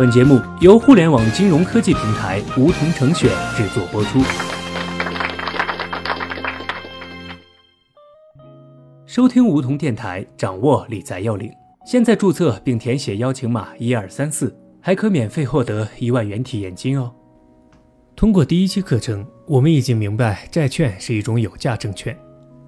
本节目由互联网金融科技平台梧桐城选制作播出。收听梧桐电台，掌握理财要领。现在注册并填写邀请码一二三四，还可免费获得一万元体验金哦。通过第一期课程，我们已经明白债券是一种有价证券，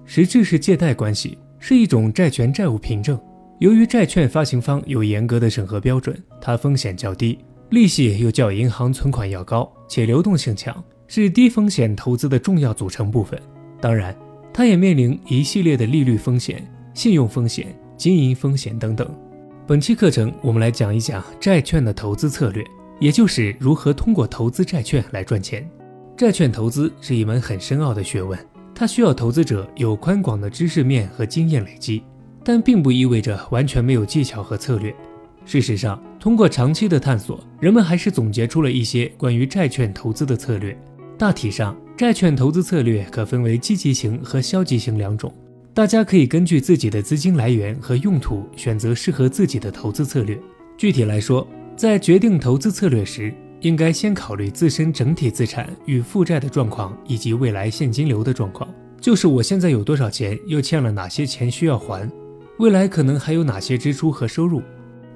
实质是借贷关系，是一种债权债务凭证。由于债券发行方有严格的审核标准，它风险较低，利息又较银行存款要高，且流动性强，是低风险投资的重要组成部分。当然，它也面临一系列的利率风险、信用风险、经营风险等等。本期课程，我们来讲一讲债券的投资策略，也就是如何通过投资债券来赚钱。债券投资是一门很深奥的学问，它需要投资者有宽广的知识面和经验累积。但并不意味着完全没有技巧和策略。事实上，通过长期的探索，人们还是总结出了一些关于债券投资的策略。大体上，债券投资策略可分为积极型和消极型两种。大家可以根据自己的资金来源和用途选择适合自己的投资策略。具体来说，在决定投资策略时，应该先考虑自身整体资产与负债的状况以及未来现金流的状况，就是我现在有多少钱，又欠了哪些钱需要还。未来可能还有哪些支出和收入？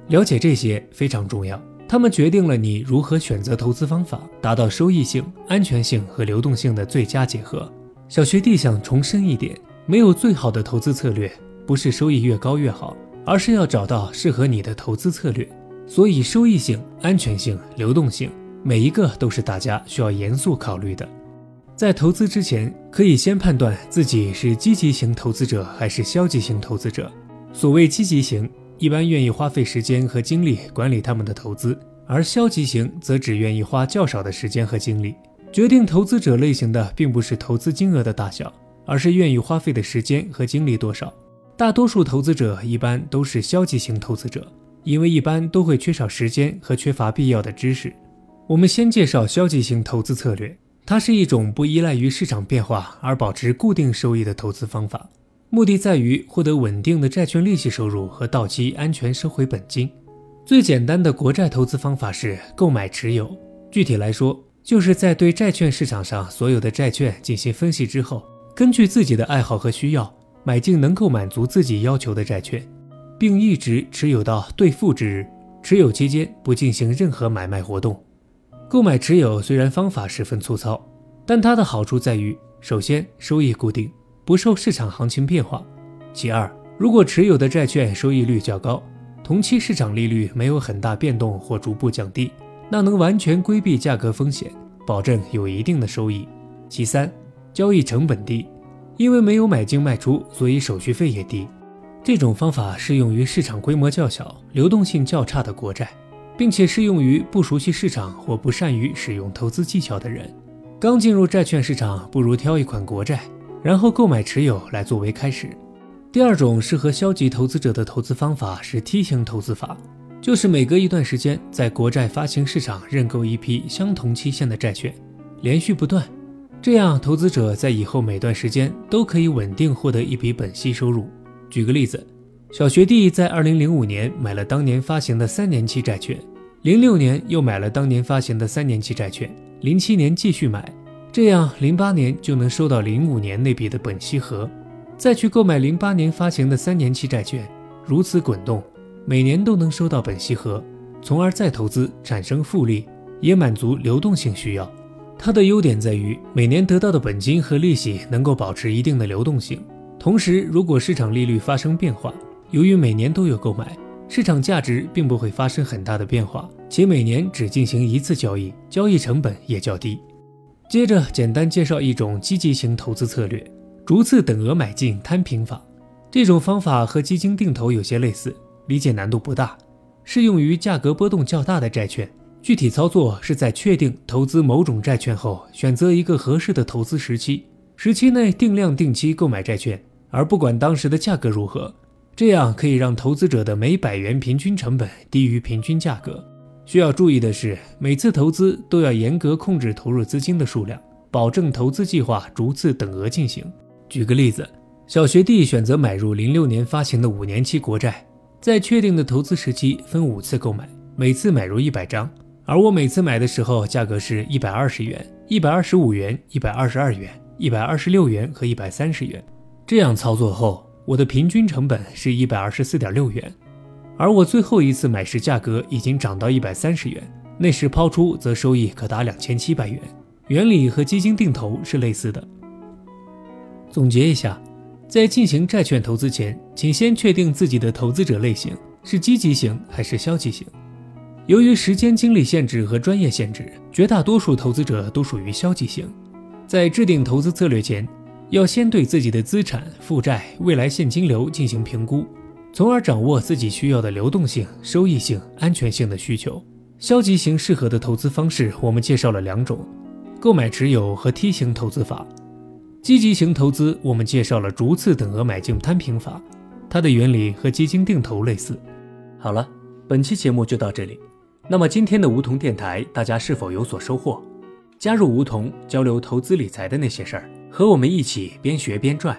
了解这些非常重要，它们决定了你如何选择投资方法，达到收益性、安全性和流动性的最佳结合。小学弟想重申一点：没有最好的投资策略，不是收益越高越好，而是要找到适合你的投资策略。所以，收益性、安全性、流动性，每一个都是大家需要严肃考虑的。在投资之前，可以先判断自己是积极型投资者还是消极型投资者。所谓积极型，一般愿意花费时间和精力管理他们的投资；而消极型则只愿意花较少的时间和精力。决定投资者类型的，并不是投资金额的大小，而是愿意花费的时间和精力多少。大多数投资者一般都是消极型投资者，因为一般都会缺少时间和缺乏必要的知识。我们先介绍消极型投资策略，它是一种不依赖于市场变化而保持固定收益的投资方法。目的在于获得稳定的债券利息收入和到期安全收回本金。最简单的国债投资方法是购买持有。具体来说，就是在对债券市场上所有的债券进行分析之后，根据自己的爱好和需要，买进能够满足自己要求的债券，并一直持有到兑付之日。持有期间不进行任何买卖活动。购买持有虽然方法十分粗糙，但它的好处在于，首先收益固定。不受市场行情变化。其二，如果持有的债券收益率较高，同期市场利率没有很大变动或逐步降低，那能完全规避价格风险，保证有一定的收益。其三，交易成本低，因为没有买进卖出，所以手续费也低。这种方法适用于市场规模较小、流动性较差的国债，并且适用于不熟悉市场或不善于使用投资技巧的人。刚进入债券市场，不如挑一款国债。然后购买持有来作为开始。第二种适合消极投资者的投资方法是梯形投资法，就是每隔一段时间在国债发行市场认购一批相同期限的债券，连续不断，这样投资者在以后每段时间都可以稳定获得一笔本息收入。举个例子，小学弟在二零零五年买了当年发行的三年期债券，零六年又买了当年发行的三年期债券，零七年继续买。这样，零八年就能收到零五年那笔的本息和，再去购买零八年发行的三年期债券，如此滚动，每年都能收到本息和，从而再投资产生复利，也满足流动性需要。它的优点在于每年得到的本金和利息能够保持一定的流动性，同时如果市场利率发生变化，由于每年都有购买，市场价值并不会发生很大的变化，且每年只进行一次交易，交易成本也较低。接着简单介绍一种积极型投资策略——逐次等额买进摊平法。这种方法和基金定投有些类似，理解难度不大，适用于价格波动较大的债券。具体操作是在确定投资某种债券后，选择一个合适的投资时期，时期内定量定期购买债券，而不管当时的价格如何，这样可以让投资者的每百元平均成本低于平均价格。需要注意的是，每次投资都要严格控制投入资金的数量，保证投资计划逐次等额进行。举个例子，小学弟选择买入零六年发行的五年期国债，在确定的投资时期分五次购买，每次买入一百张，而我每次买的时候价格是一百二十元、一百二十五元、一百二十二元、一百二十六元和一百三十元。这样操作后，我的平均成本是一百二十四点六元。而我最后一次买时价格已经涨到一百三十元，那时抛出则收益可达两千七百元。原理和基金定投是类似的。总结一下，在进行债券投资前，请先确定自己的投资者类型是积极型还是消极型。由于时间、精力限制和专业限制，绝大多数投资者都属于消极型。在制定投资策略前，要先对自己的资产负债、未来现金流进行评估，从而掌握自己需要的流动性、收益性、安全性的需求。消极型适合的投资方式，我们介绍了两种：购买、持有和梯形投资法。积极型投资，我们介绍了逐次等额买进摊平法，它的原理和基金定投类似。好了，本期节目就到这里。那么今天的梧桐电台，大家是否有所收获？加入梧桐，交流投资理财的那些事儿，和我们一起边学边赚。